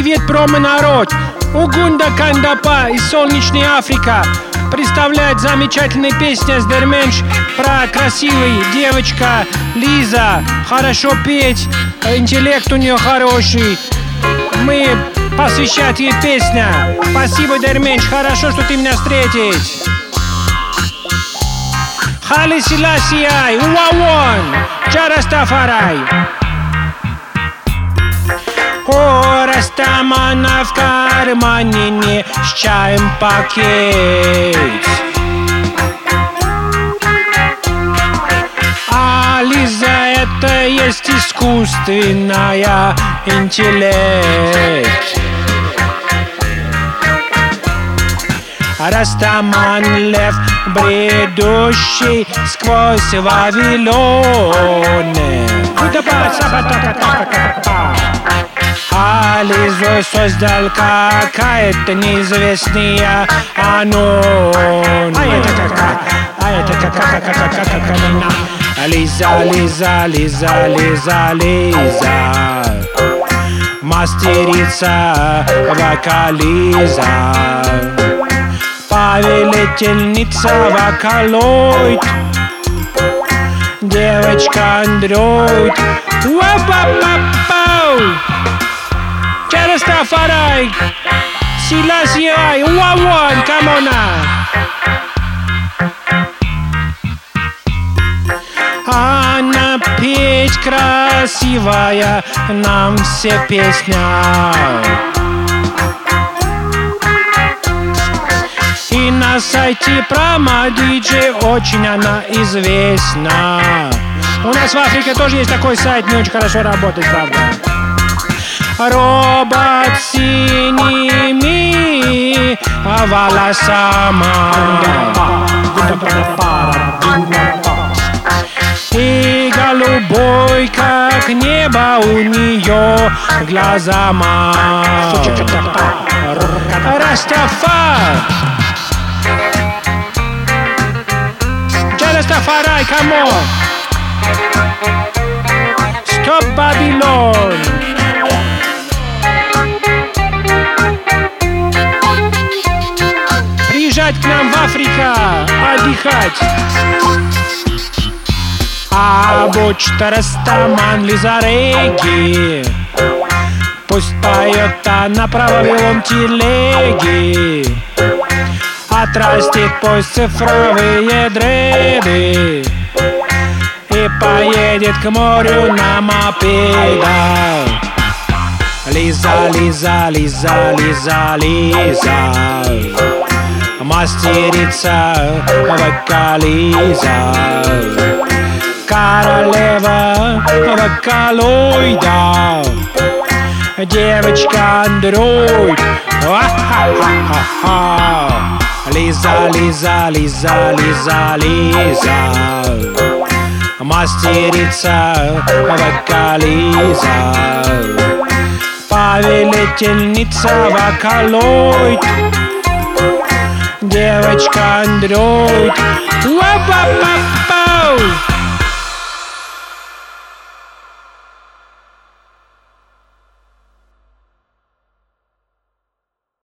Привет, промо-народ! Угунда Кандапа из солнечной Африка представляет замечательная песня с Дерменш про красивый девочка Лиза. Хорошо петь, интеллект у нее хороший. Мы посвящать ей песня. Спасибо, Дерменш, хорошо, что ты меня встретить. Хали Силасиай, Уауон, Чарастафарай. О, Растамана в кармане не с чаем пакет. А это есть искусственная интеллект. Растаман лев, бредущий сквозь Вавилоны. А Лизу создал какая-то неизвестная анон. А это как? А это как? как как как как как Лиза, Лиза, Лиза, Лиза, Лиза. Мастерица вокализа. Повелительница вокалоид Девочка андроид Уапапапау Черестафарай Силасиай Уауан Камона Она петь красивая Нам все песня И на сайте Промодиджи очень она известна. У нас в Африке тоже есть такой сайт, не очень хорошо работает, правда. Робот синими волосами И голубой, как небо у нее глазама Растафар come on! Stop Babylon! Африка, отдыхать! А бочта Растаман Лизареги Пусть поет она про Вавилон телеги. Отрастит пусть цифровые дреды. И поедет к морю на мопедах Лиза, Лиза, Лиза, Лиза, Лиза Мастерица вокализа. Королева вокалоида. Девочка андроид. Лиза, Лиза, Лиза, Лиза, Лиза. Мастерица вокализа. Повелительница вокалоид Девочка андроид Уа-па-па-пау